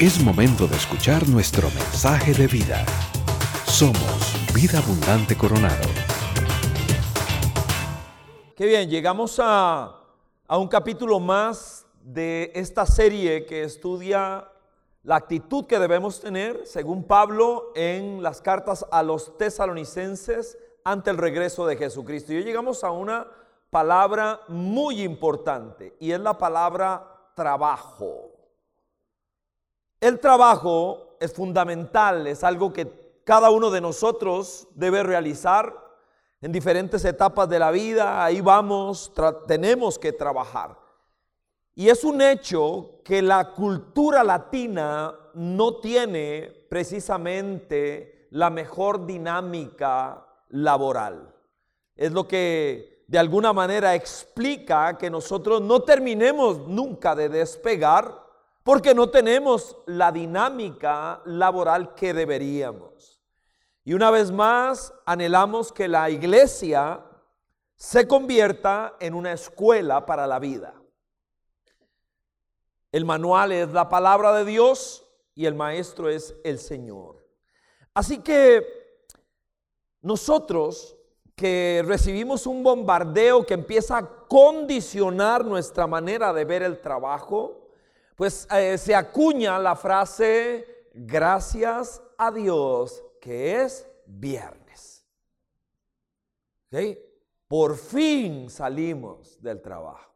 Es momento de escuchar nuestro mensaje de vida. Somos Vida Abundante Coronado. Qué bien, llegamos a, a un capítulo más de esta serie que estudia la actitud que debemos tener, según Pablo, en las cartas a los tesalonicenses ante el regreso de Jesucristo. Y hoy llegamos a una palabra muy importante y es la palabra trabajo. El trabajo es fundamental, es algo que cada uno de nosotros debe realizar en diferentes etapas de la vida, ahí vamos, tenemos que trabajar. Y es un hecho que la cultura latina no tiene precisamente la mejor dinámica laboral. Es lo que de alguna manera explica que nosotros no terminemos nunca de despegar porque no tenemos la dinámica laboral que deberíamos. Y una vez más, anhelamos que la iglesia se convierta en una escuela para la vida. El manual es la palabra de Dios y el maestro es el Señor. Así que nosotros que recibimos un bombardeo que empieza a condicionar nuestra manera de ver el trabajo, pues eh, se acuña la frase, gracias a Dios que es viernes. Por fin salimos del trabajo.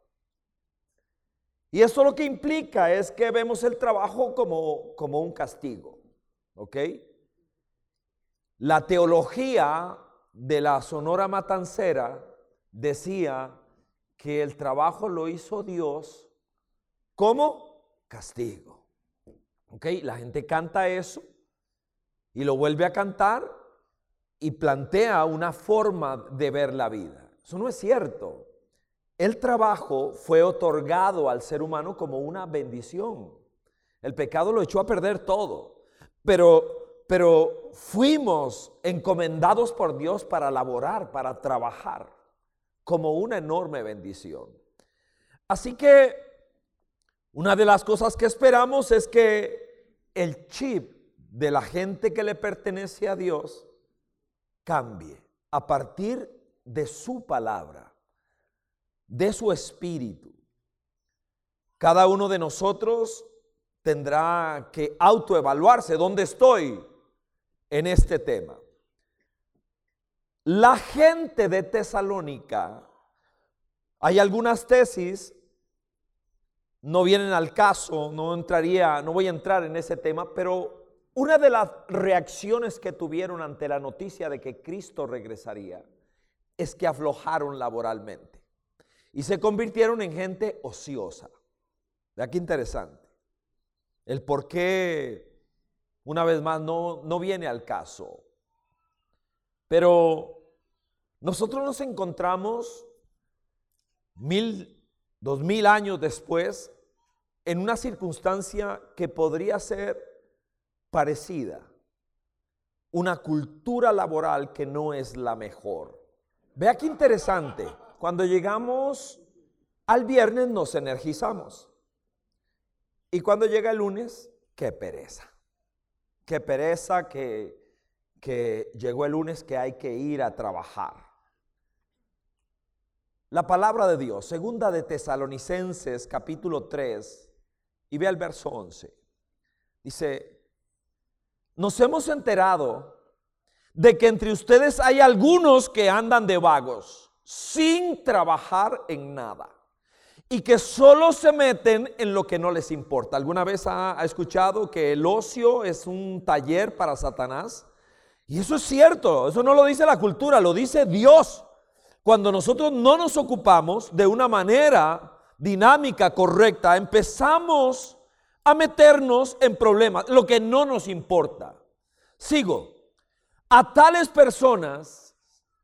Y eso lo que implica es que vemos el trabajo como, como un castigo. ¿Ok? La teología de la Sonora Matancera decía que el trabajo lo hizo Dios como castigo. ¿Ok? La gente canta eso y lo vuelve a cantar y plantea una forma de ver la vida. Eso no es cierto. El trabajo fue otorgado al ser humano como una bendición. El pecado lo echó a perder todo. Pero, pero fuimos encomendados por Dios para laborar, para trabajar, como una enorme bendición. Así que una de las cosas que esperamos es que el chip de la gente que le pertenece a Dios cambie a partir de su palabra, de su espíritu. Cada uno de nosotros tendrá que autoevaluarse dónde estoy en este tema. La gente de Tesalónica, hay algunas tesis, no vienen al caso, no entraría, no voy a entrar en ese tema, pero una de las reacciones que tuvieron ante la noticia de que Cristo regresaría es que aflojaron laboralmente y se convirtieron en gente ociosa. De aquí interesante. El por qué, una vez más, no, no viene al caso. Pero nosotros nos encontramos mil, dos mil años después en una circunstancia que podría ser parecida, una cultura laboral que no es la mejor. Vea qué interesante, cuando llegamos al viernes nos energizamos y cuando llega el lunes, qué pereza, qué pereza que, que llegó el lunes que hay que ir a trabajar. La palabra de Dios, segunda de Tesalonicenses capítulo 3, y ve al verso 11. Dice, nos hemos enterado de que entre ustedes hay algunos que andan de vagos, sin trabajar en nada, y que solo se meten en lo que no les importa. ¿Alguna vez ha, escuchado que el ocio es un taller para Satanás? Y eso es cierto, eso no lo dice la cultura, lo dice Dios. Cuando nosotros no nos ocupamos de una manera dinámica, correcta, empezamos a meternos en problemas, lo que no nos importa. Sigo. A tales personas,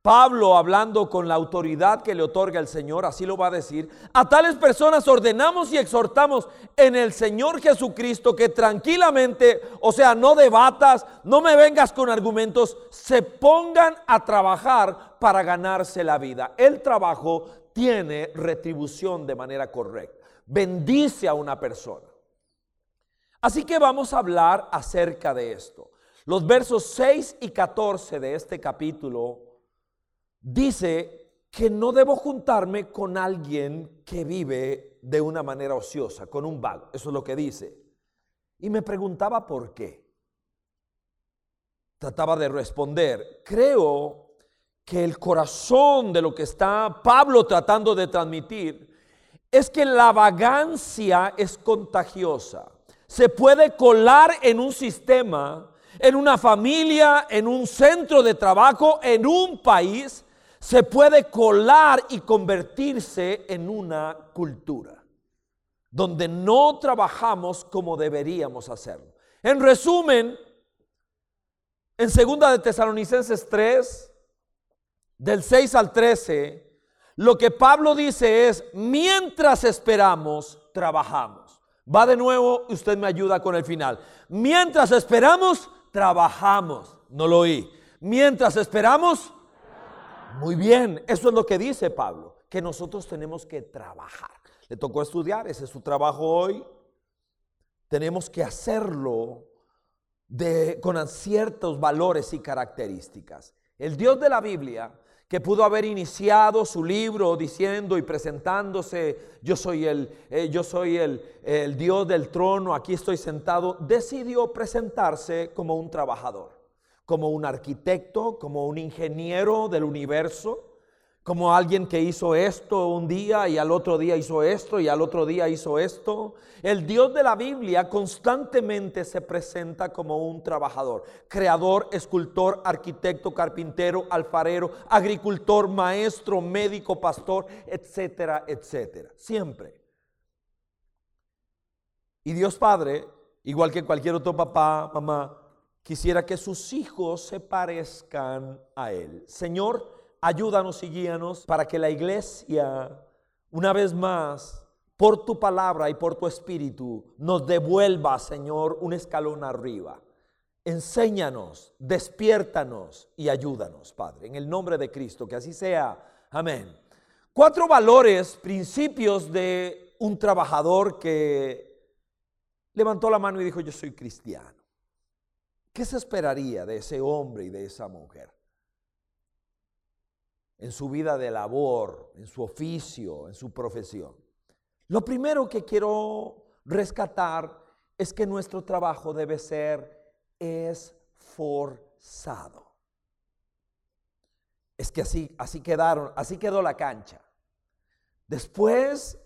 Pablo hablando con la autoridad que le otorga el Señor, así lo va a decir, a tales personas ordenamos y exhortamos en el Señor Jesucristo que tranquilamente, o sea, no debatas, no me vengas con argumentos, se pongan a trabajar para ganarse la vida. El trabajo tiene retribución de manera correcta. Bendice a una persona. Así que vamos a hablar acerca de esto. Los versos 6 y 14 de este capítulo dice que no debo juntarme con alguien que vive de una manera ociosa, con un vago. Eso es lo que dice. Y me preguntaba por qué. Trataba de responder. Creo que el corazón de lo que está Pablo tratando de transmitir es que la vagancia es contagiosa. Se puede colar en un sistema, en una familia, en un centro de trabajo, en un país. Se puede colar y convertirse en una cultura donde no trabajamos como deberíamos hacerlo. En resumen, en segunda de Tesalonicenses 3, del 6 al 13, lo que Pablo dice es, mientras esperamos, trabajamos. Va de nuevo, usted me ayuda con el final. Mientras esperamos, trabajamos. No lo oí. Mientras esperamos, muy bien, eso es lo que dice Pablo, que nosotros tenemos que trabajar. Le tocó estudiar, ese es su trabajo hoy. Tenemos que hacerlo con ciertos valores y características. El Dios de la Biblia que pudo haber iniciado su libro diciendo y presentándose, yo soy el, eh, yo soy el Dios del trono, aquí estoy sentado, decidió presentarse como un trabajador, como un arquitecto, como un ingeniero del universo, como alguien que hizo esto un día y al otro día hizo esto y al otro día hizo esto. El Dios de la Biblia constantemente se presenta como un trabajador, creador, escultor, arquitecto, carpintero, alfarero, agricultor, maestro, médico, pastor, etcétera, etcétera. Siempre. Y Dios Padre, igual que cualquier otro papá, mamá, quisiera que sus hijos se parezcan a Él. Señor, ayúdanos y guíanos para que la iglesia, una vez más, por tu palabra y por tu espíritu, nos devuelva, Señor, un escalón arriba. Enséñanos, despiértanos y ayúdanos, Padre, en el nombre de Cristo, que así sea. Amén. Cuatro valores, principios de un trabajador que levantó la mano y dijo, yo soy cristiano. ¿Qué se esperaría de ese hombre y de esa mujer? en su vida de labor, en su oficio, en su profesión. Lo primero que quiero rescatar es que nuestro trabajo debe ser esforzado. Es que así, así quedaron, así quedó la cancha. Después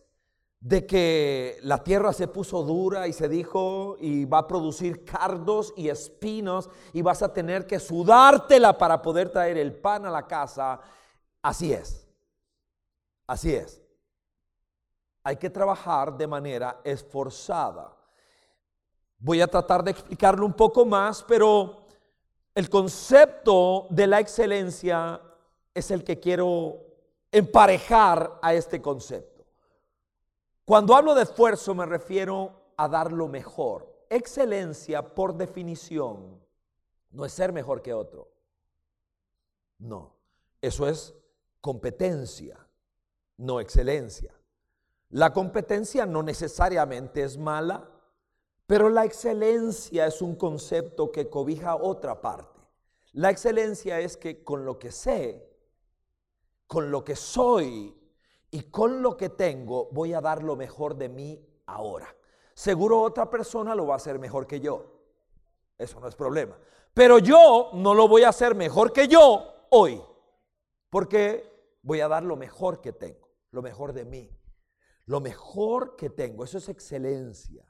de que la tierra se puso dura y se dijo y va a producir cardos y espinos y vas a tener que sudártela para poder traer el pan a la casa, Así es. Así es. Hay que trabajar de manera esforzada. Voy a tratar de explicarlo un poco más, pero el concepto de la excelencia es el que quiero emparejar a este concepto. Cuando hablo de esfuerzo me refiero a dar lo mejor. Excelencia, por definición, no es ser mejor que otro. No, eso es competencia, no excelencia. La competencia no necesariamente es mala, pero la excelencia es un concepto que cobija otra parte. La excelencia es que con lo que sé, con lo que soy y con lo que tengo, voy a dar lo mejor de mí ahora. Seguro otra persona lo va a hacer mejor que yo. Eso no es problema. Pero yo no lo voy a hacer mejor que yo hoy. Porque voy a dar lo mejor que tengo, lo mejor de mí, lo mejor que tengo. Eso es excelencia.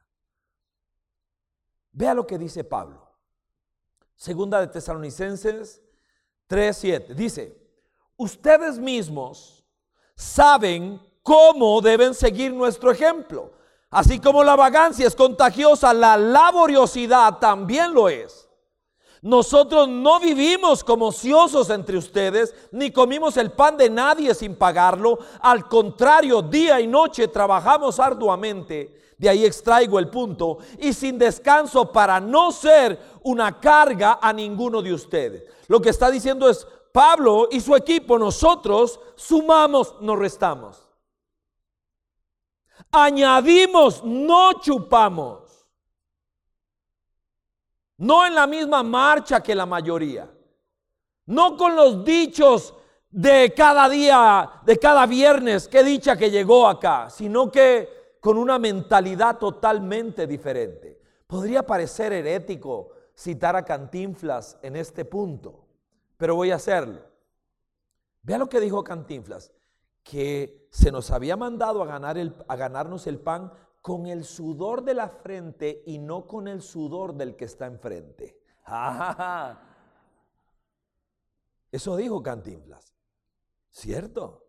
Vea lo que dice Pablo. Segunda de Tesalonicenses 3:7. Dice, ustedes mismos saben cómo deben seguir nuestro ejemplo. Así como la vagancia es contagiosa, la laboriosidad también lo es. Nosotros no vivimos como ociosos entre ustedes, ni comimos el pan de nadie sin pagarlo. Al contrario, día y noche trabajamos arduamente. De ahí extraigo el punto. Y sin descanso para no ser una carga a ninguno de ustedes. Lo que está diciendo es, Pablo y su equipo, nosotros sumamos, no restamos. Añadimos, no chupamos. no en la misma marcha que la mayoría, no con los dichos de cada día, de cada viernes, qué dicha que llegó acá, sino que con una mentalidad totalmente diferente. Podría parecer herético citar a Cantinflas en este punto, pero voy a hacerlo. Vea lo que dijo Cantinflas, que se nos había mandado a, ganarnos el pan con el sudor de la frente y no con el sudor del que está enfrente. Eso dijo Cantinflas. ¿Cierto?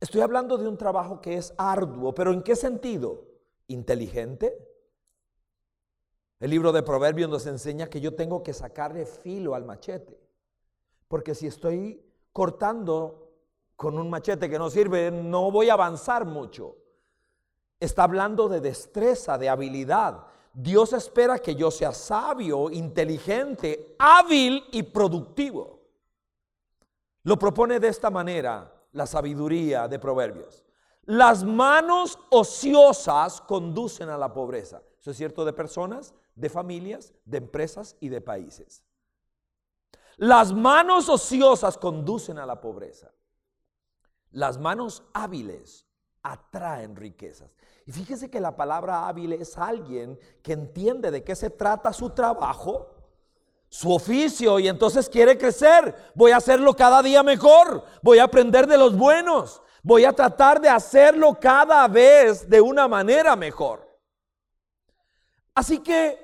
estoy hablando de un trabajo que es arduo, pero ¿en qué sentido? ¿Inteligente? El libro de Proverbios nos enseña que yo tengo que sacarle filo al machete. Porque si estoy cortando con un machete que no sirve, no voy a avanzar mucho. Está hablando de destreza, de habilidad. Dios espera que yo sea sabio, inteligente, hábil y productivo. Lo propone de esta manera la sabiduría de Proverbios. Las manos ociosas conducen a la pobreza. Eso es cierto de personas, de familias, de empresas y de países. Las manos ociosas conducen a la pobreza. Las manos hábiles atraen riquezas. Y fíjese que la palabra hábil es alguien que entiende de qué se trata su trabajo, su oficio, y entonces quiere crecer. Voy a hacerlo cada día mejor. Voy a aprender de los buenos. Voy a tratar de hacerlo cada vez de una manera mejor. Así que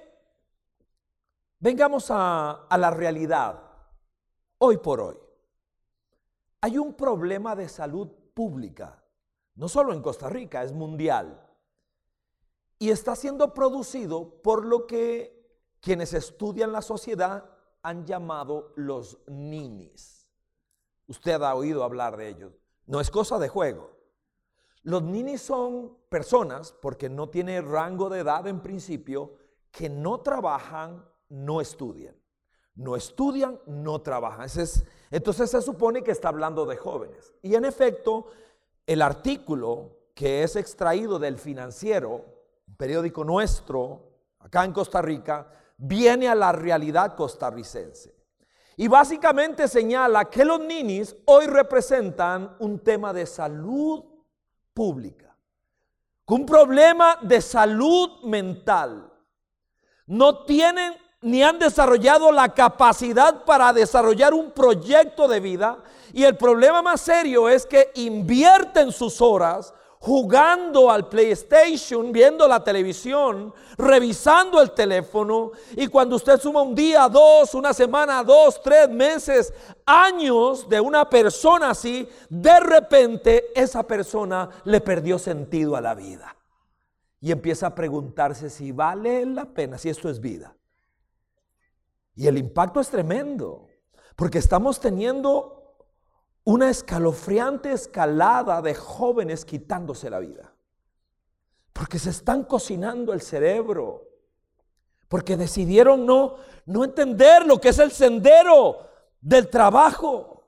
vengamos a, a la realidad. Hoy por hoy, hay un problema de salud pública, no solo en Costa Rica, es mundial y está siendo producido por lo que quienes estudian la sociedad han llamado los ninis. Usted ha oído hablar de ellos. No es cosa de juego. Los ninis son personas, porque no tienen rango de edad en principio, que no trabajan, no estudian. No estudian, no trabajan. entonces se supone que está hablando de jóvenes. Y en efecto, el artículo que es extraído del financiero periódico nuestro, acá en Costa Rica, viene a la realidad costarricense. Y básicamente señala que los ninis hoy representan un tema de salud pública, un problema de salud mental. No tienen ni han desarrollado la capacidad para desarrollar un proyecto de vida. Y el problema más serio es que invierten sus horas jugando al PlayStation, viendo la televisión, revisando el teléfono. Y cuando usted suma un día, dos, una semana, dos, tres meses, años de una persona así, de repente esa persona le perdió sentido a la vida. Y empieza a preguntarse si vale la pena, si esto es vida. Y el impacto es tremendo, porque estamos teniendo una escalofriante escalada de jóvenes quitándose la vida. Porque se están cocinando el cerebro. Porque decidieron no, no entender lo que es el sendero del trabajo.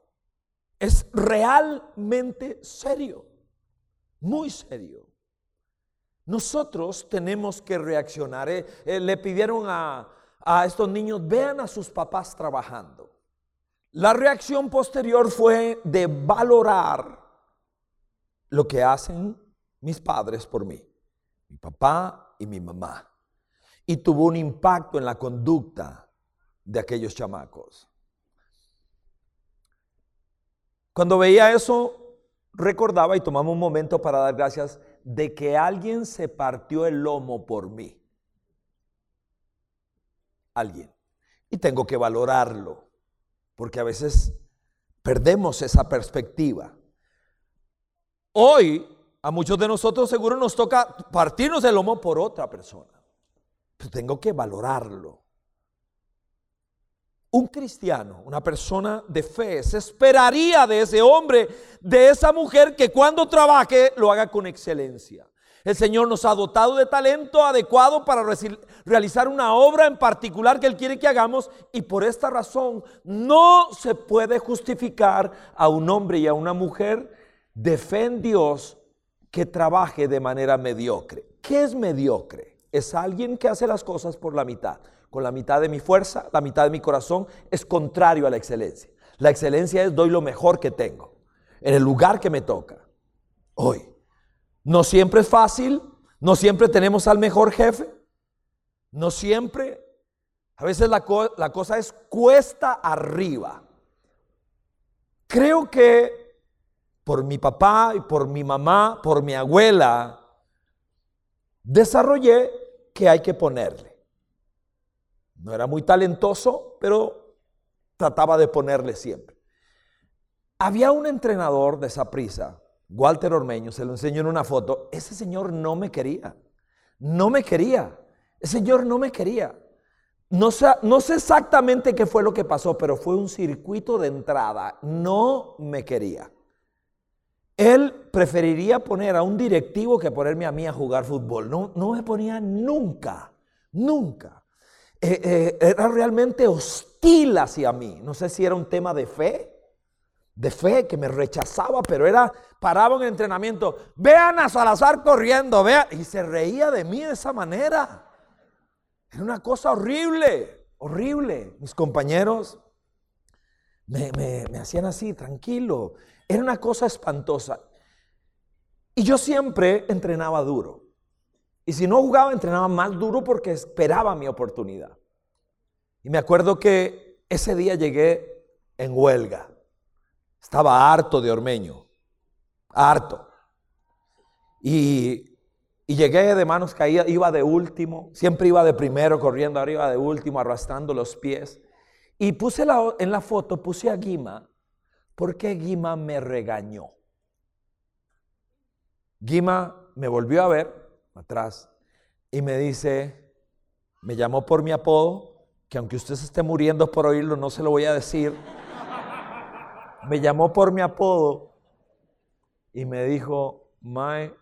Es realmente serio. Muy serio. Nosotros tenemos que reaccionar. Eh, eh, le pidieron a, a estos niños, vean a sus papás trabajando. La reacción posterior fue de valorar lo que hacen mis padres por mí, mi papá y mi mamá. Y tuvo un impacto en la conducta de aquellos chamacos. Cuando veía eso, recordaba y tomamos un momento para dar gracias de que alguien se partió el lomo por mí. Alguien. Y tengo que valorarlo porque a veces perdemos esa perspectiva. Hoy a muchos de nosotros seguro nos toca partirnos el lomo por otra persona. Pero tengo que valorarlo. Un cristiano, una persona de fe, se esperaría de ese hombre, de esa mujer que cuando trabaje lo haga con excelencia. El Señor nos ha dotado de talento adecuado para realizar una obra en particular que Él quiere que hagamos y por esta razón no se puede justificar a un hombre y a una mujer de Dios que trabaje de manera mediocre. ¿Qué es mediocre? Es alguien que hace las cosas por la mitad. con la mitad de mi fuerza, la mitad de mi corazón, es contrario a la excelencia. La excelencia es doy lo mejor que tengo, en el lugar que me toca. Hoy. No siempre es fácil, no siempre tenemos al mejor jefe, no siempre. A veces la, cosa es cuesta arriba. Creo que por mi papá y por mi mamá, por mi abuela, desarrollé que hay que ponerle. No era muy talentoso, pero trataba de ponerle siempre. Había un entrenador de esa prisa, Walter Ormeño, se lo enseñó en una foto. Ese señor no me quería. No me quería. Ese señor no me quería. No sé, no sé exactamente qué fue lo que pasó, pero fue un circuito de entrada. No me quería. Él preferiría poner a un directivo que ponerme a mí a jugar fútbol. No, no me ponía nunca, nunca. Eh, eh, era realmente hostil hacia mí. No sé si era un tema de fe, de fe que me rechazaba, pero era, paraba en el entrenamiento, vean a Salazar corriendo, vean, y se reía de mí de esa manera. Era una cosa horrible, horrible. Mis compañeros me, me hacían así, tranquilo. Era una cosa espantosa. Y yo siempre entrenaba duro. Y si no jugaba, entrenaba más duro porque esperaba mi oportunidad. Y me acuerdo que ese día llegué en huelga. Estaba harto de Ormeño. Harto. Y, y llegué de manos caídas, iba de último. Siempre iba de primero, corriendo arriba de último, arrastrando los pies. Y puse la, en la foto, puse a Guima ¿por qué Guima me regañó? Guima me volvió a ver atrás y me dice, me llamó por mi apodo, que aunque usted se esté muriendo por oírlo, no se lo voy a decir. Me llamó por mi apodo y me dijo, Mae,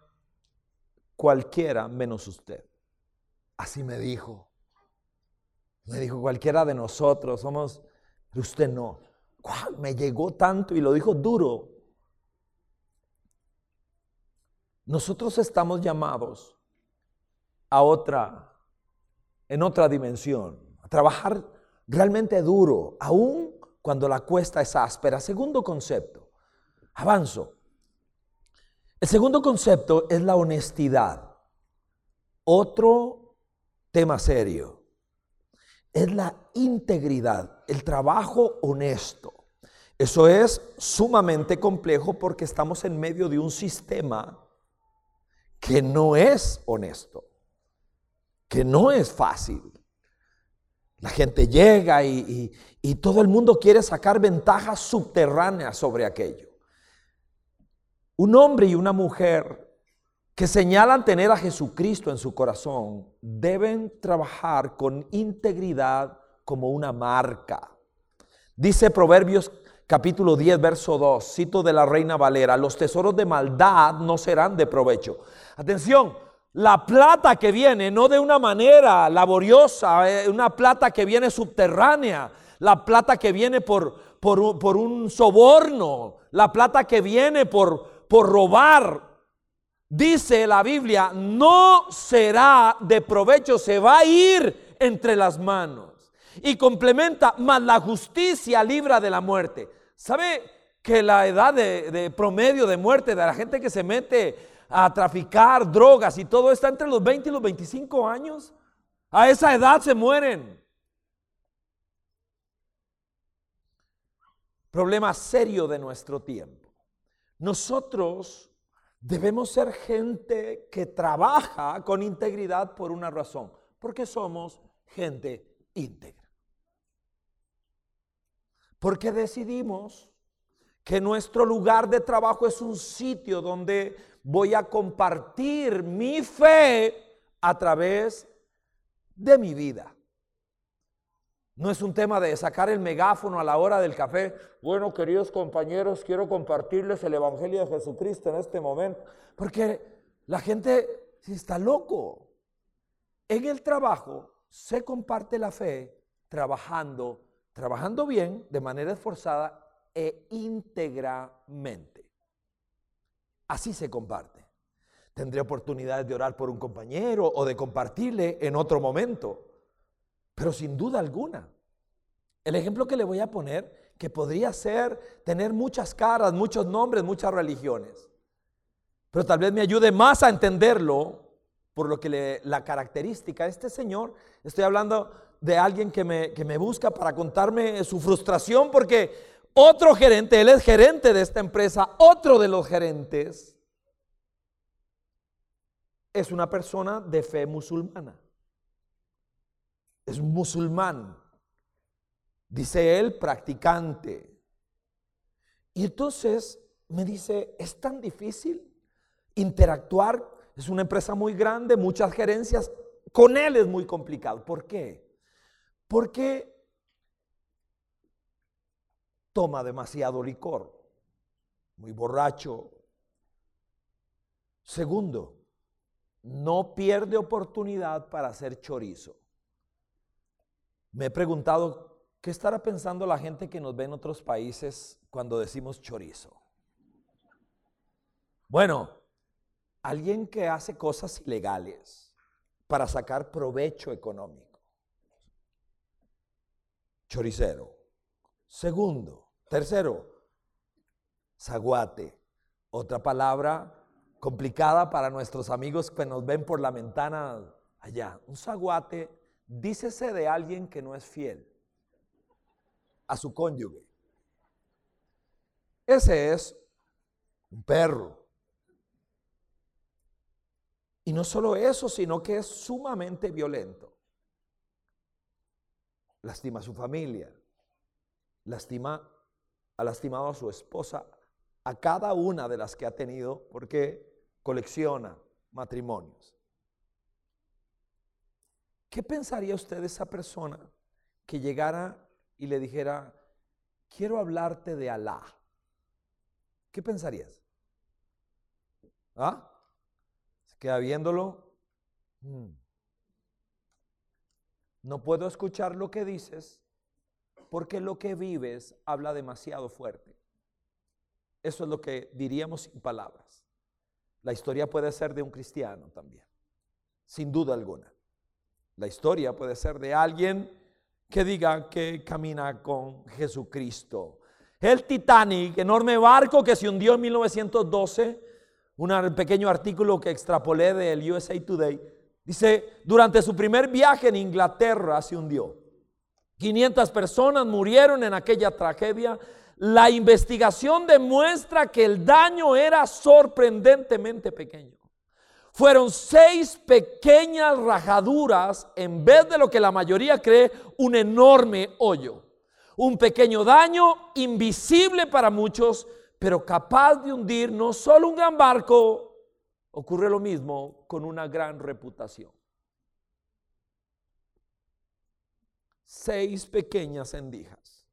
cualquiera menos usted. Así me dijo. Me dijo, cualquiera de nosotros somos, pero usted no me llegó tanto y lo dijo duro. Nosotros estamos llamados a otra, en otra dimensión, a trabajar realmente duro, aún cuando la cuesta es áspera. Segundo concepto, avanzo. El segundo concepto es la honestidad. Otro tema serio es la integridad, el trabajo honesto. Eso es sumamente complejo porque estamos en medio de un sistema que no es honesto, que no es fácil. La gente llega y, todo el mundo quiere sacar ventajas subterráneas sobre aquello. Un hombre y una mujer que señalan tener a Jesucristo en su corazón deben trabajar con integridad como una marca. Dice Proverbios capítulo 10, verso 2, cito de la Reina Valera, los tesoros de maldad no serán de provecho. Atención, la plata que viene no de una manera laboriosa, eh, una plata que viene subterránea, la plata que viene por, por, por un soborno, la plata que viene por, por robar, dice la Biblia, no será de provecho, se va a ir entre las manos. Y complementa, más la justicia libra de la muerte. ¿Sabe que la edad de, promedio de muerte de la gente que se mete a traficar drogas y todo está entre los 20 y los 25 años? A esa edad se mueren. Problema serio de nuestro tiempo. Nosotros Debemos ser gente que trabaja con integridad por una razón, porque somos gente íntegra. Porque decidimos que nuestro lugar de trabajo es un sitio donde voy a compartir mi fe a través de mi vida. No es un tema de sacar el megáfono a la hora del café. Bueno, queridos compañeros, quiero compartirles el Evangelio de Jesucristo en este momento. Porque la gente está loco. En el trabajo se comparte la fe trabajando, trabajando bien, de manera esforzada e íntegramente. Así se comparte. Tendré oportunidades de orar por un compañero o de compartirle en otro momento. Pero sin duda alguna, el ejemplo que le voy a poner, que podría ser tener muchas caras, muchos nombres, muchas religiones, pero tal vez me ayude más a entenderlo por lo que la característica de este señor, estoy hablando de alguien que me, que me busca para contarme su frustración porque otro gerente, él es gerente de esta empresa, otro de los gerentes, es una persona de fe musulmana. Es un musulmán, dice él, practicante. Y entonces me dice, es tan difícil interactuar, es una empresa muy grande, muchas gerencias, con él es muy complicado. ¿Por qué? Porque toma demasiado licor, muy borracho. Segundo, no pierde oportunidad para hacer chorizo. Me he preguntado, ¿qué estará pensando la gente que nos ve en otros países cuando decimos chorizo? Bueno, alguien que hace cosas ilegales para sacar provecho económico. Choricero. Segundo, tercero, zaguate. Otra palabra complicada para nuestros amigos que nos ven por la ventana allá. Un zaguate, dícese de alguien que no es fiel a su cónyuge. Ese es un perro. Y no solo eso, sino que es sumamente violento. Lastima a su familia, lastima, ha lastimado a su esposa, a cada una de las que ha tenido, porque colecciona matrimonios. ¿Qué pensaría usted de esa persona que llegara y le dijera, quiero hablarte de Alá? ¿Qué pensarías? ¿Ah? Se queda viéndolo. Hmm. No puedo escuchar lo que dices porque lo que vives habla demasiado fuerte. Eso es lo que diríamos sin palabras. La historia puede ser de un cristiano también, sin duda alguna. La historia puede ser de alguien que diga que camina con Jesucristo. El Titanic, enorme barco que se hundió en 1912, un pequeño artículo que extrapolé del USA Today, dice, durante su primer viaje en Inglaterra se hundió. 500 personas murieron en aquella tragedia la investigación demuestra que el daño era sorprendentemente pequeño. Fueron seis pequeñas rajaduras en vez de lo que la mayoría cree un enorme hoyo. Un pequeño daño invisible para muchos, pero capaz de hundir no solo un gran barco, ocurre lo mismo con una gran reputación. Seis pequeñas endijas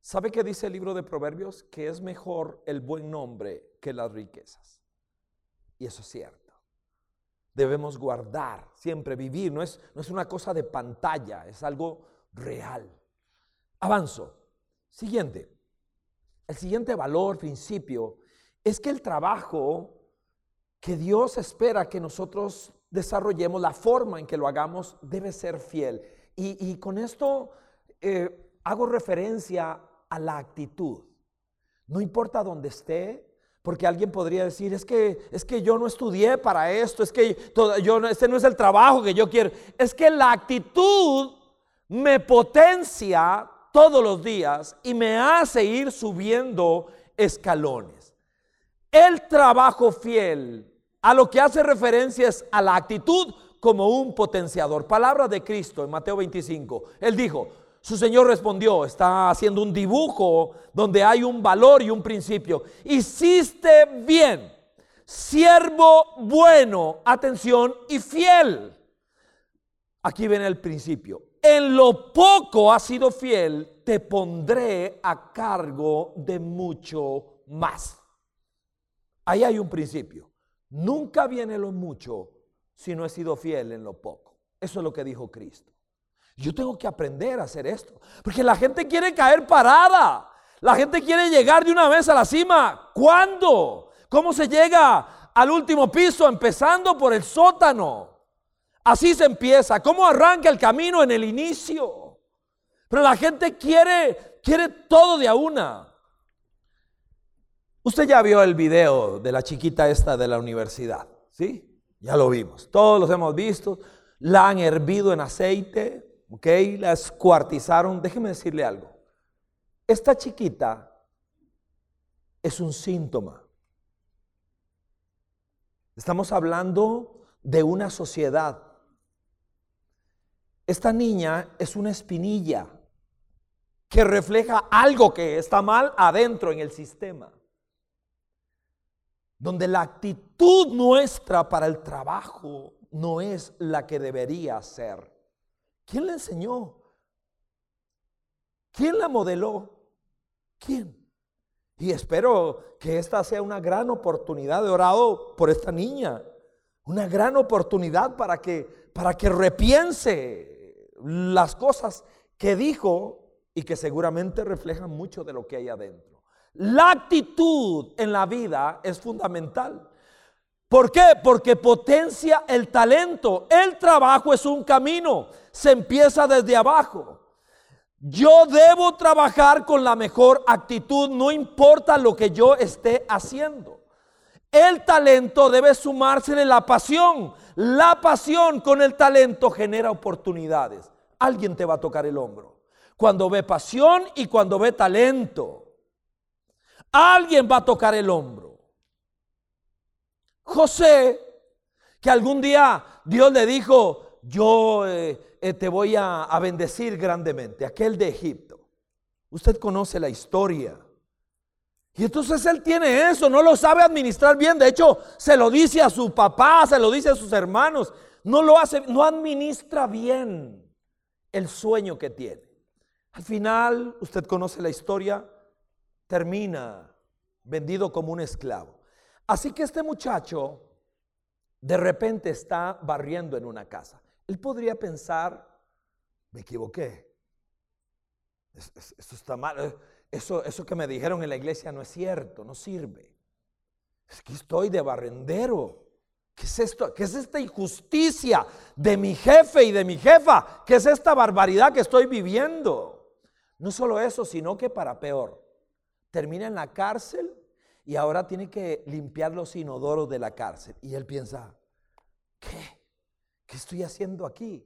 ¿Sabe qué dice el libro de Proverbios? Que es mejor el buen nombre que las riquezas. Y eso es cierto. Debemos guardar, siempre vivir. No es, no es una cosa de pantalla, es algo real. Avanzo. Siguiente. El siguiente valor, principio, es que el trabajo que Dios espera que nosotros desarrollemos, la forma en que lo hagamos, debe ser fiel. Y, con esto eh, hago referencia a la actitud. No importa dónde esté, porque alguien podría decir, es que, es que yo no estudié para esto, es que yo, este no es el trabajo que yo quiero. Es que la actitud me potencia todos los días y me hace ir subiendo escalones. El trabajo fiel a lo que hace referencia es a la actitud como un potenciador. Palabra de Cristo en Mateo 25. Él dijo, su Señor respondió, está haciendo un dibujo donde hay un valor y un principio. Hiciste bien, siervo bueno, atención, y fiel. Aquí viene el principio. En lo poco has sido fiel, te pondré a cargo de mucho más. Ahí hay un principio. Nunca viene lo mucho si no he sido fiel en lo poco. Eso es lo que dijo Cristo. Yo tengo que aprender a hacer esto. Porque la gente quiere caer parada. La gente quiere llegar de una vez a la cima. ¿Cuándo? ¿Cómo se llega al último piso? Empezando por el sótano. Así se empieza. ¿Cómo arranca el camino en el inicio? Pero la gente quiere, quiere todo de a una. Usted ya vio el video de la chiquita esta de la universidad, ¿sí? Ya lo vimos. Todos los hemos visto. La han hervido en aceite, ¿ok? La escuartizaron. Déjeme decirle algo. Esta chiquita es un síntoma. Estamos hablando de una sociedad. Esta niña es una espinilla que refleja algo que está mal adentro en el sistema. Donde la actitud nuestra para el trabajo no es la que debería ser. ¿Quién le enseñó? ¿Quién la modeló? ¿Quién? Y espero que esta sea una gran oportunidad de orado por esta niña. Una gran oportunidad para que, para que repiense las cosas que dijo y que seguramente reflejan mucho de lo que hay adentro. La actitud en la vida es fundamental. ¿Por qué? Porque potencia el talento. El trabajo es un camino. Se empieza desde abajo. Yo debo trabajar con la mejor actitud, no importa lo que yo esté haciendo. El talento debe sumársele la pasión. La pasión con el talento genera oportunidades. Alguien te va a tocar el hombro. Cuando ve pasión y cuando ve talento. Alguien va a tocar el hombro. José, que algún día Dios le dijo, yo... Eh, eh, te voy a, a bendecir grandemente, aquel de Egipto. Usted conoce la historia. Y entonces él tiene eso, no lo sabe administrar bien. De hecho, se lo dice a su papá, se lo dice a sus hermanos. No lo hace, no administra bien el sueño que tiene. Al final, usted conoce la historia, termina vendido como un esclavo. Así que este muchacho de repente está barriendo en una casa. Él podría pensar, me equivoqué. Esto está mal. Eh, eso, eso que me dijeron en la iglesia no es cierto, no sirve. Es que estoy de barrendero. ¿Qué es esto? ¿Qué es esta injusticia de mi jefe y de mi jefa? ¿Qué es esta barbaridad que estoy viviendo? No solo eso, sino que para peor. Termina en la cárcel y ahora tiene que limpiar los inodoros de la cárcel. Y él piensa, ¿qué? ¿Qué estoy haciendo aquí?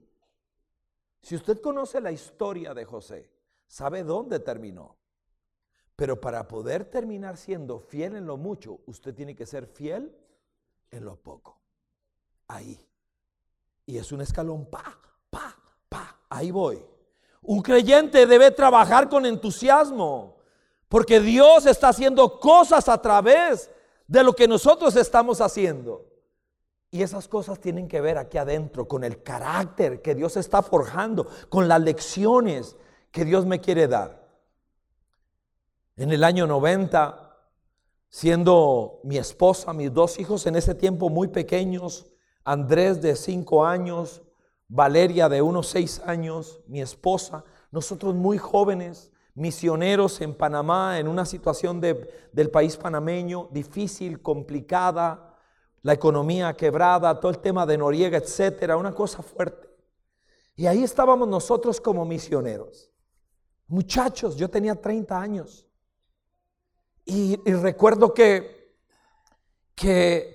Si usted conoce la historia de José, sabe dónde terminó. Pero para poder terminar siendo fiel en lo mucho, usted tiene que ser fiel en lo poco. Ahí. Y es un escalón, pa, pa, pa, ahí voy. Un creyente debe trabajar con entusiasmo, porque Dios está haciendo cosas a través de lo que nosotros estamos haciendo. Y esas cosas tienen que ver aquí adentro con el carácter que Dios está forjando, con las lecciones que Dios me quiere dar. En el año 90, siendo mi esposa, mis dos hijos en ese tiempo muy pequeños, Andrés de cinco años, Valeria de unos seis años, mi esposa, nosotros muy jóvenes, misioneros en Panamá, en una situación del país panameño difícil, complicada, la economía quebrada, todo el tema de Noriega, etcétera, una cosa fuerte. Y ahí estábamos nosotros como misioneros. Muchachos, yo tenía 30 años. Y, recuerdo que, que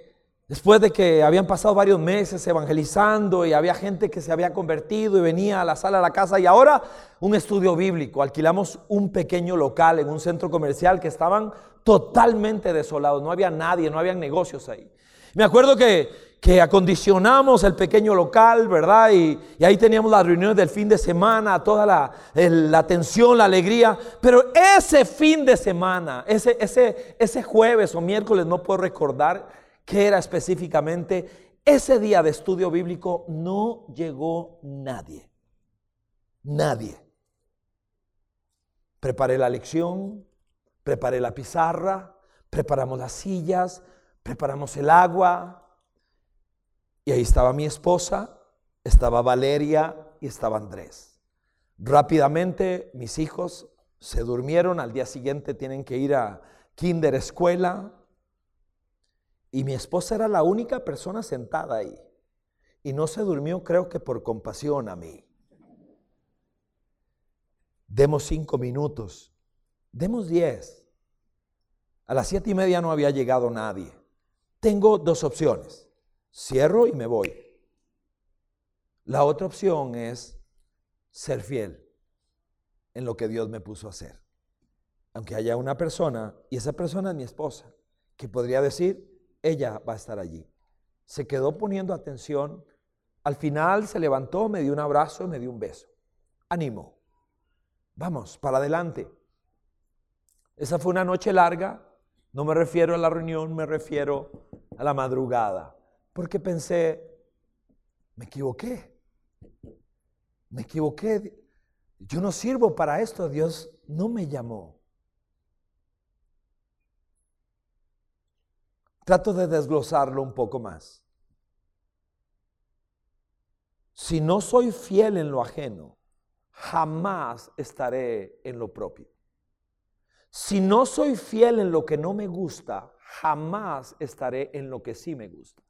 después de que habían pasado varios meses evangelizando y había gente que se había convertido y venía a la sala de la casa y ahora un estudio bíblico. Alquilamos un pequeño local en un centro comercial que estaban totalmente desolados. No había nadie, no había negocios ahí. Me acuerdo que, que acondicionamos el pequeño local, ¿verdad? Y, ahí teníamos las reuniones del fin de semana, toda la, la atención, la alegría. Pero ese fin de semana, ese, ese, ese jueves o miércoles, no puedo recordar qué era específicamente, ese día de estudio bíblico no llegó nadie. Nadie. Preparé la lección, preparé la pizarra, preparamos las sillas, preparamos el agua y ahí estaba mi esposa, estaba Valeria y estaba Andrés. Rápidamente mis hijos se durmieron, al día siguiente tienen que ir a kinder escuela y mi esposa era la única persona sentada ahí. y no se durmió creo que por compasión a mí. Demos cinco minutos, demos diez. A las siete y media no había llegado nadie. Tengo dos opciones. Cierro y me voy. La otra opción es ser fiel en lo que Dios me puso a hacer. Aunque haya una persona, y esa persona es mi esposa, que podría decir, ella va a estar allí. Se quedó poniendo atención. Al final se levantó, me dio un abrazo me dio un beso. Ánimo. Vamos, para adelante. Esa fue una noche larga. No me refiero a la reunión, me refiero a la madrugada. Porque pensé, me equivoqué. Me equivoqué. Yo no sirvo para esto. Dios no me llamó. Trato de desglosarlo un poco más. Si no soy fiel en lo ajeno, jamás estaré en lo propio. Si no soy fiel en lo que no me gusta, jamás estaré en lo que sí me gusta.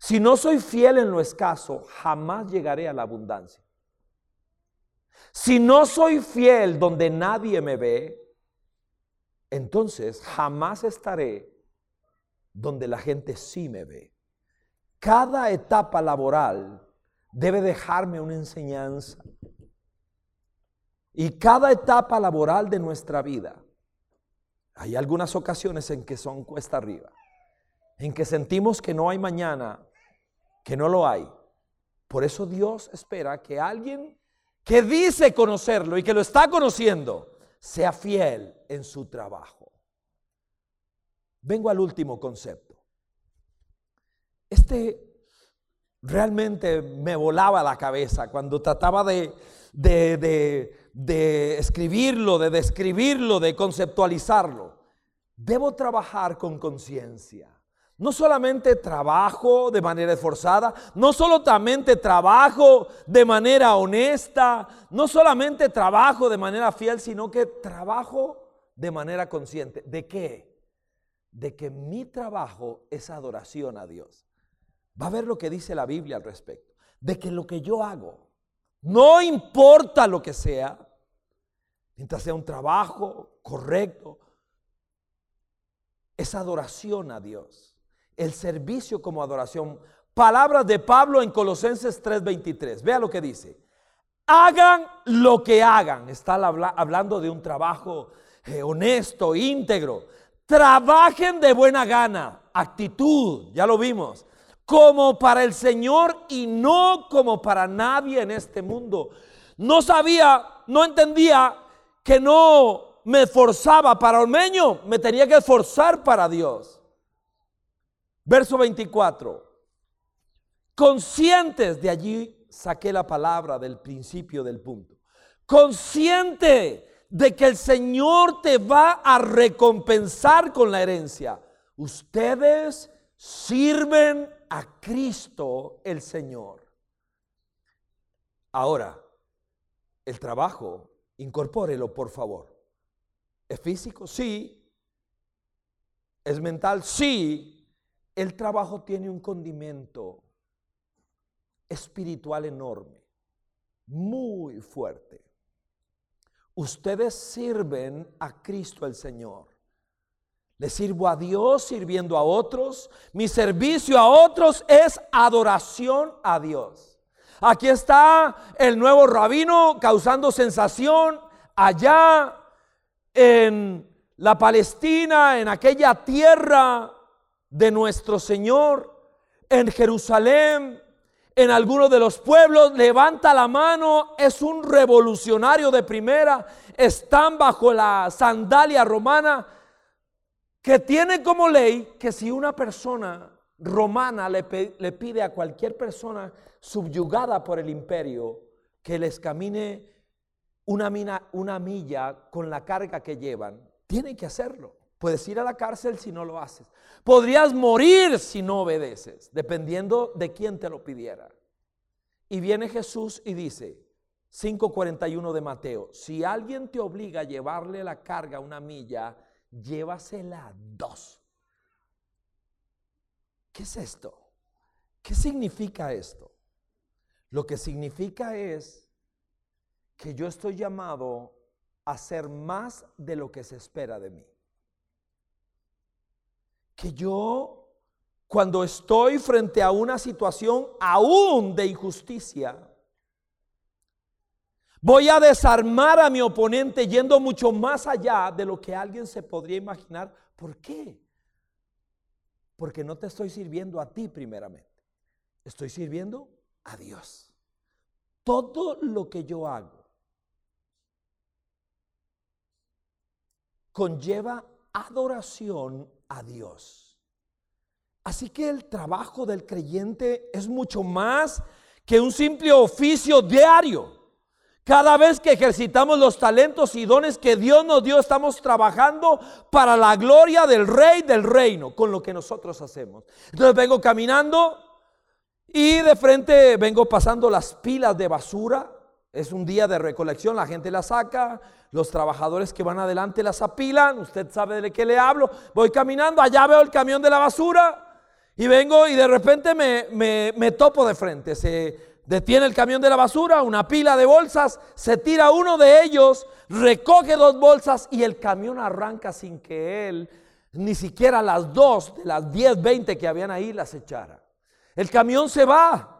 Si no soy fiel en lo escaso, jamás llegaré a la abundancia. Si no soy fiel donde nadie me ve, entonces jamás estaré donde la gente sí me ve. Cada etapa laboral debe dejarme una enseñanza. Y cada etapa laboral de nuestra vida, hay algunas ocasiones en que son cuesta arriba, en que sentimos que no hay mañana, que no lo hay. Por eso Dios espera que alguien que dice conocerlo y que lo está conociendo, sea fiel en su trabajo. Vengo al último concepto. Este realmente me volaba la cabeza cuando trataba de, de, escribirlo, de describirlo, de conceptualizarlo. Debo trabajar con conciencia. No solamente trabajo de manera esforzada, no solamente trabajo de manera honesta, no solamente trabajo de manera fiel, sino que trabajo de manera consciente. ¿De qué? De que mi trabajo es adoración a Dios. Va a ver lo que dice la Biblia al respecto. De que lo que yo hago, no importa lo que sea, mientras sea un trabajo correcto, es adoración a Dios el servicio como adoración. Palabras de Pablo en Colosenses 3:23. Vea lo que dice. Hagan lo que hagan. Está hablando de un trabajo eh, honesto, íntegro. Trabajen de buena gana, actitud, ya lo vimos, como para el Señor y no como para nadie en este mundo. No sabía, no entendía que no me esforzaba para Olmeño, me tenía que esforzar para Dios. Verso 24. Conscientes, de allí saqué la palabra del principio del punto. Consciente de que el Señor te va a recompensar con la herencia. Ustedes sirven a Cristo el Señor. Ahora, el trabajo, incorpórelo por favor. ¿Es físico? Sí. ¿Es mental? Sí el trabajo tiene un condimento espiritual enorme, muy fuerte. Ustedes sirven a Cristo el Señor. Le sirvo a Dios sirviendo a otros. Mi servicio a otros es adoración a Dios. Aquí está el nuevo rabino causando sensación allá en la Palestina, en aquella tierra de nuestro Señor en Jerusalén, en alguno de los pueblos, levanta la mano, es un revolucionario de primera, están bajo la sandalia romana, que tiene como ley que si una persona romana le, pide a cualquier persona subyugada por el imperio que les camine una, una milla con la carga que llevan, tiene que hacerlo. Puedes ir a la cárcel si no lo haces. Podrías morir si no obedeces, dependiendo de quién te lo pidiera. Y viene Jesús y dice, 5.41 de Mateo, si alguien te obliga a llevarle la carga una milla, llévasela dos. ¿Qué es esto? ¿Qué significa esto? Lo que significa es que yo estoy llamado a hacer más de lo que se espera de mí. Que yo, cuando estoy frente a una situación aún de injusticia, Voy a desarmar a mi oponente yendo mucho más allá de lo que alguien se podría imaginar. ¿Por qué? Porque no te estoy sirviendo a ti primeramente. Estoy sirviendo a Dios. Todo lo que yo hago conlleva adoración a Dios. Así que el trabajo del creyente es mucho más que un simple oficio diario. Cada vez que ejercitamos los talentos y dones que Dios nos dio, estamos trabajando para la gloria del rey del reino, con lo que nosotros hacemos. Entonces vengo caminando y de frente vengo pasando las pilas de basura. Es un día de recolección, la gente la saca, los trabajadores que van adelante las apilan, usted sabe de qué le hablo. Voy caminando, allá veo el camión de la basura y vengo y de repente me, me, me topo de frente. Se, detiene el camión de la basura, una pila de bolsas, se tira uno de ellos, recoge dos bolsas y el camión arranca sin que él ni siquiera las dos de las 10, 20 que habían ahí las echara. El camión se va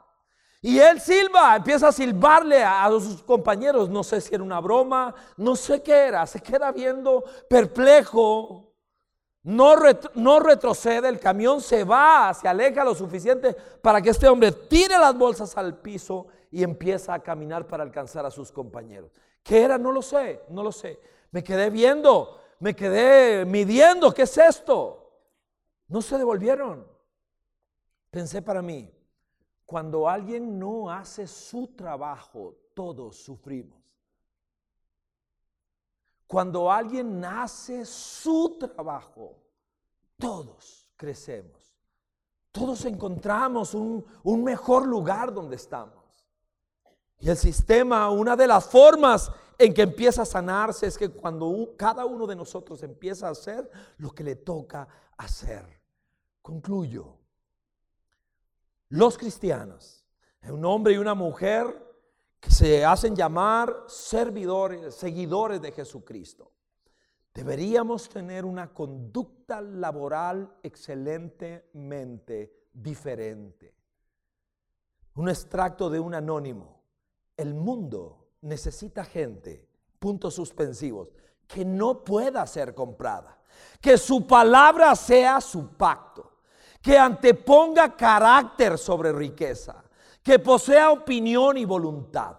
y él silba, empieza a silbarle a, sus compañeros, no sé si era una broma, no sé qué era, se queda viendo perplejo. No, no, retrocede, el camión se va, se aleja lo suficiente para que este hombre tire las bolsas al piso y empieza a caminar para alcanzar a sus compañeros. ¿Qué era? No lo sé, no lo sé. Me quedé viendo, me quedé midiendo, ¿qué es esto? No se devolvieron. Pensé para mí, cuando alguien no hace su trabajo, todos sufrimos. Cuando alguien hace su trabajo, todos crecemos. Todos encontramos un, un, mejor lugar donde estamos. Y el sistema, una de las formas en que empieza a sanarse es que cuando cada uno de nosotros empieza a hacer lo que le toca hacer. Concluyo. Los cristianos, un hombre y una mujer, se hacen llamar servidores, seguidores de Jesucristo. Deberíamos tener una conducta laboral excelentemente diferente. Un extracto de un anónimo. El mundo necesita gente, puntos suspensivos, que no pueda ser comprada. Que su palabra sea su pacto. Que anteponga carácter sobre riqueza que posea opinión y voluntad,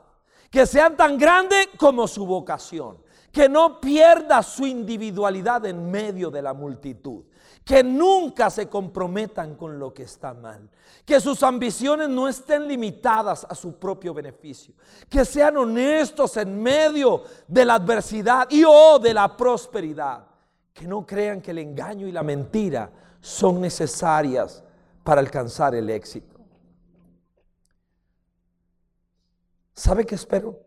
que sean tan grande como su vocación, que no pierda su individualidad en medio de la multitud, que nunca se comprometan con lo que está mal, que sus ambiciones no estén limitadas a su propio beneficio, que sean honestos en medio de la adversidad y o de la prosperidad, que no crean que el engaño y la mentira son necesarias para alcanzar el éxito. ¿Sabe qué espero?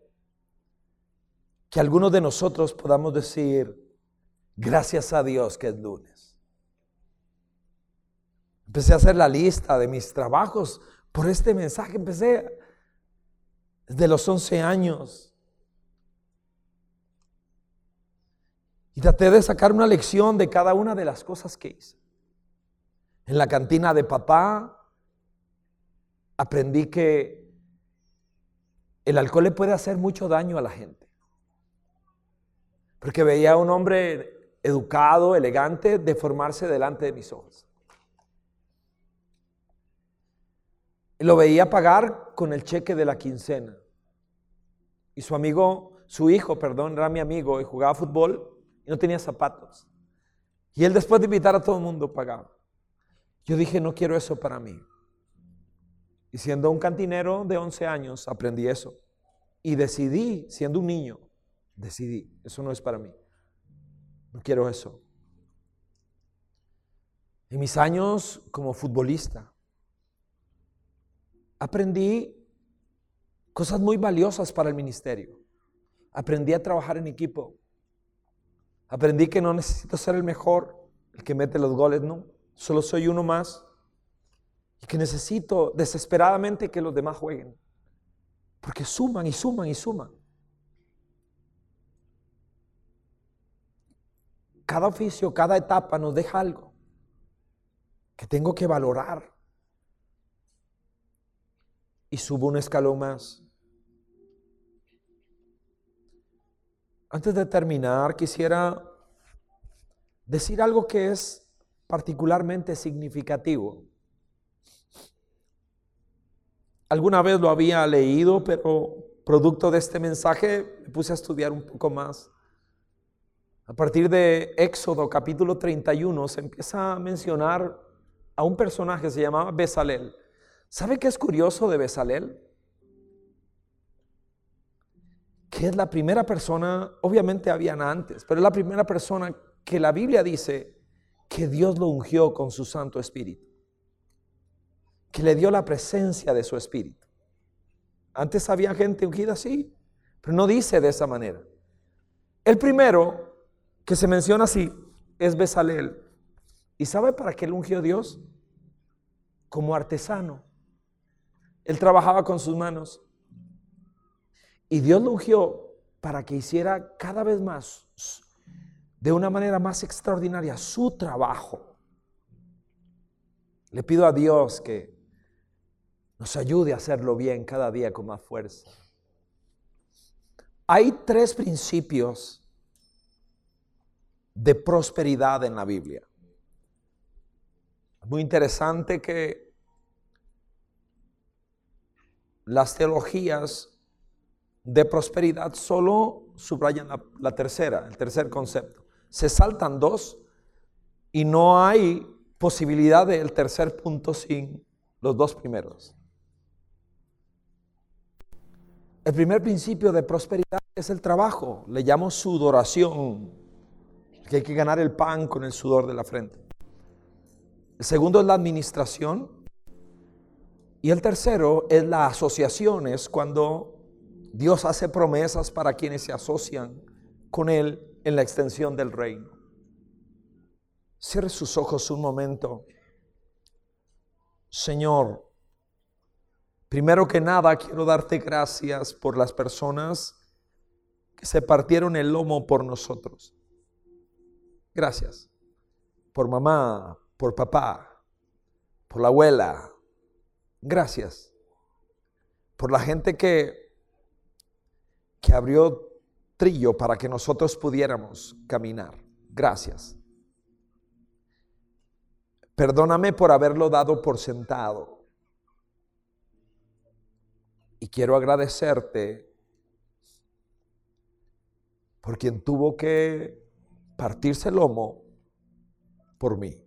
Que algunos de nosotros podamos decir, gracias a Dios que es lunes. Empecé a hacer la lista de mis trabajos por este mensaje. Empecé desde los 11 años. Y traté de sacar una lección de cada una de las cosas que hice. En la cantina de papá aprendí que el alcohol le puede hacer mucho daño a la gente. Porque veía a un hombre educado, elegante, deformarse delante de mis ojos. Y lo veía pagar con el cheque de la quincena. Y su amigo, su hijo, perdón, era mi amigo y jugaba fútbol y no tenía zapatos. Y él después de invitar a todo el mundo pagaba. Yo dije, no quiero eso para mí. Y siendo un cantinero de 11 años, aprendí eso. Y decidí, siendo un niño, decidí, eso no es para mí. No quiero eso. En mis años como futbolista, aprendí cosas muy valiosas para el ministerio. Aprendí a trabajar en equipo. Aprendí que no necesito ser el mejor, el que mete los goles, no. Solo soy uno más. y que necesito desesperadamente que los demás jueguen. Porque suman y suman y suman. Cada oficio, cada etapa nos deja algo que tengo que valorar. Y subo un escalón más. Antes de terminar, quisiera decir algo que es particularmente significativo. Alguna vez lo había leído, pero producto de este mensaje me puse a estudiar un poco más. A partir de Éxodo capítulo 31 se empieza a mencionar a un personaje que se llamaba Besalel. ¿Sabe qué es curioso de Besalel? Que es la primera persona, obviamente habían antes, pero es la primera persona que la Biblia dice que Dios lo ungió con su Santo Espíritu, que le dio la presencia de su Espíritu. Antes había gente ungida así, pero no dice de esa manera. El primero que se menciona así es Besalel. ¿Y sabe para qué lo ungió Dios? Como artesano. Él trabajaba con sus manos. Y Dios lo ungió para que hiciera cada vez más de una manera más extraordinaria su trabajo. Le pido a Dios que nos ayude a hacerlo bien cada día con más fuerza. Hay tres principios de prosperidad en la Biblia. Muy interesante que las teologías de prosperidad solo subrayan la, la tercera, el tercer concepto se saltan dos y no hay posibilidad del tercer punto sin los dos primeros. El primer principio de prosperidad es el trabajo, le llamo sudoración, que hay que ganar el pan con el sudor de la frente. El segundo es la administración y el tercero es la asociación, es cuando Dios hace promesas para quienes se asocian con Él en la extensión del reino. Cierre sus ojos un momento. Señor, primero que nada quiero darte gracias por las personas que se partieron el lomo por nosotros. Gracias. Por mamá, por papá, por la abuela. Gracias. Por la gente que, que abrió trillo para que nosotros pudiéramos caminar. Gracias. Perdóname por haberlo dado por sentado. Y quiero agradecerte por quien tuvo que partirse el lomo por mí,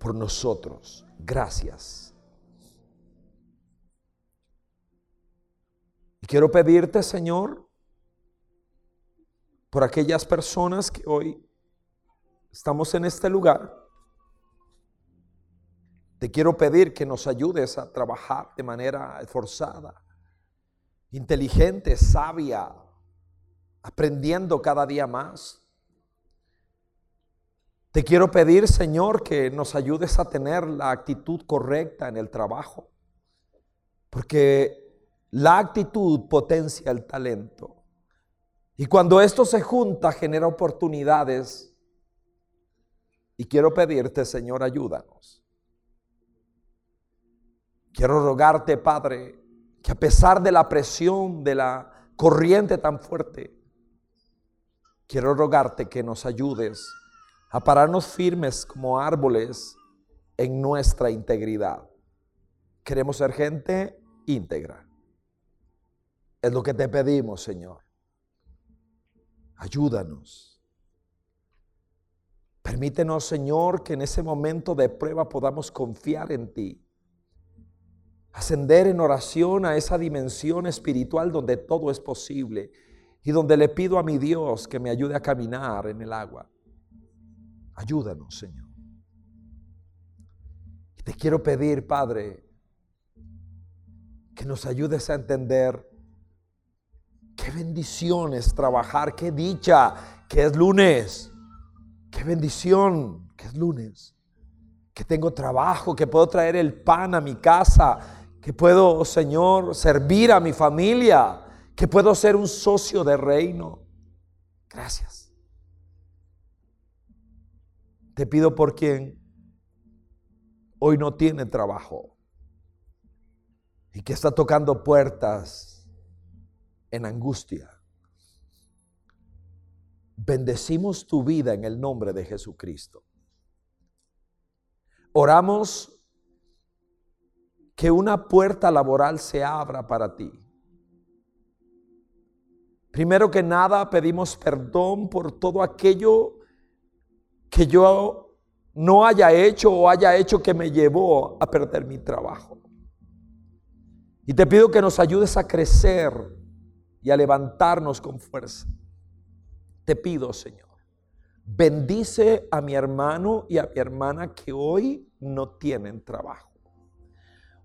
por nosotros. Gracias. Y quiero pedirte, Señor, por aquellas personas que hoy estamos en este lugar. Te quiero pedir que nos ayudes a trabajar de manera esforzada, inteligente, sabia, aprendiendo cada día más. Te quiero pedir, Señor, que nos ayudes a tener la actitud correcta en el trabajo, porque la actitud potencia el talento. Y cuando esto se junta, genera oportunidades. Y quiero pedirte, Señor, ayúdanos. Quiero rogarte, Padre, que a pesar de la presión de la corriente tan fuerte, quiero rogarte que nos ayudes a pararnos firmes como árboles en nuestra integridad. Queremos ser gente íntegra. Es lo que te pedimos, Señor. Ayúdanos. Permítenos, Señor, que en ese momento de prueba podamos confiar en ti. Ascender en oración a esa dimensión espiritual donde todo es posible y donde le pido a mi Dios que me ayude a caminar en el agua. Ayúdanos, Señor. Te quiero pedir, Padre, que nos ayudes a entender Qué bendición es trabajar, qué dicha que es lunes. Qué bendición que es lunes. que tengo trabajo, que puedo traer el pan a mi casa, que puedo, Señor, servir a mi familia, que puedo ser un socio de reino. Gracias. Te pido por quien hoy no tiene trabajo y que está tocando puertas en angustia. Bendecimos tu vida en el nombre de Jesucristo. Oramos que una puerta laboral se abra para ti. Primero que nada, pedimos perdón por todo aquello que yo no haya hecho o haya hecho que me llevó a perder mi trabajo. Y te pido que nos ayudes a crecer y a levantarnos con fuerza. Te pido, Señor, bendice a mi hermano y a mi hermana que hoy no tienen trabajo.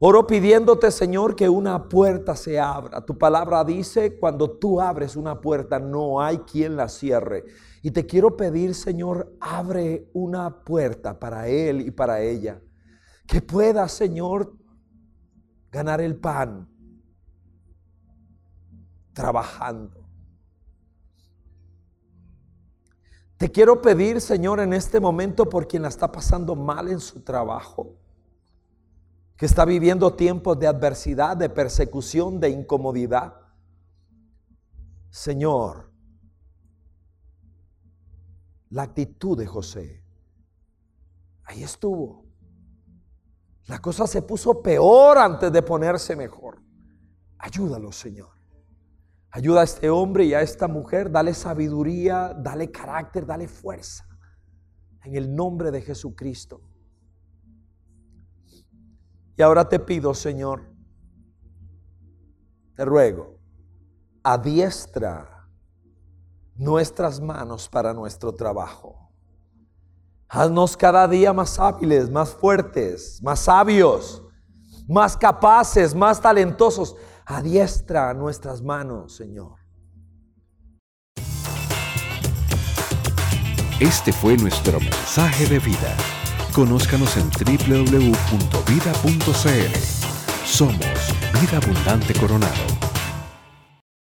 Oro pidiéndote, Señor, que una puerta se abra. Tu palabra dice, cuando tú abres una puerta, no hay quien la cierre. Y te quiero pedir, Señor, abre una puerta para él y para ella. Que pueda, Señor, ganar el pan trabajando. Te quiero pedir, Señor, en este momento por quien la está pasando mal en su trabajo que está viviendo tiempos de adversidad, de persecución, de incomodidad. Señor, la actitud de José, ahí estuvo. La cosa se puso peor antes de ponerse mejor. Ayúdalo, Señor. Ayuda a este hombre y a esta mujer, dale sabiduría, dale carácter, dale fuerza. En el nombre de Jesucristo. Y ahora te pido, Señor, te ruego, adiestra nuestras manos para nuestro trabajo. Haznos cada día más hábiles, más fuertes, más sabios, más capaces, más talentosos. Adiestra nuestras manos, Señor. Este fue nuestro mensaje de vida. Conózcanos en www.vida.cl. Somos Vida Abundante Coronado.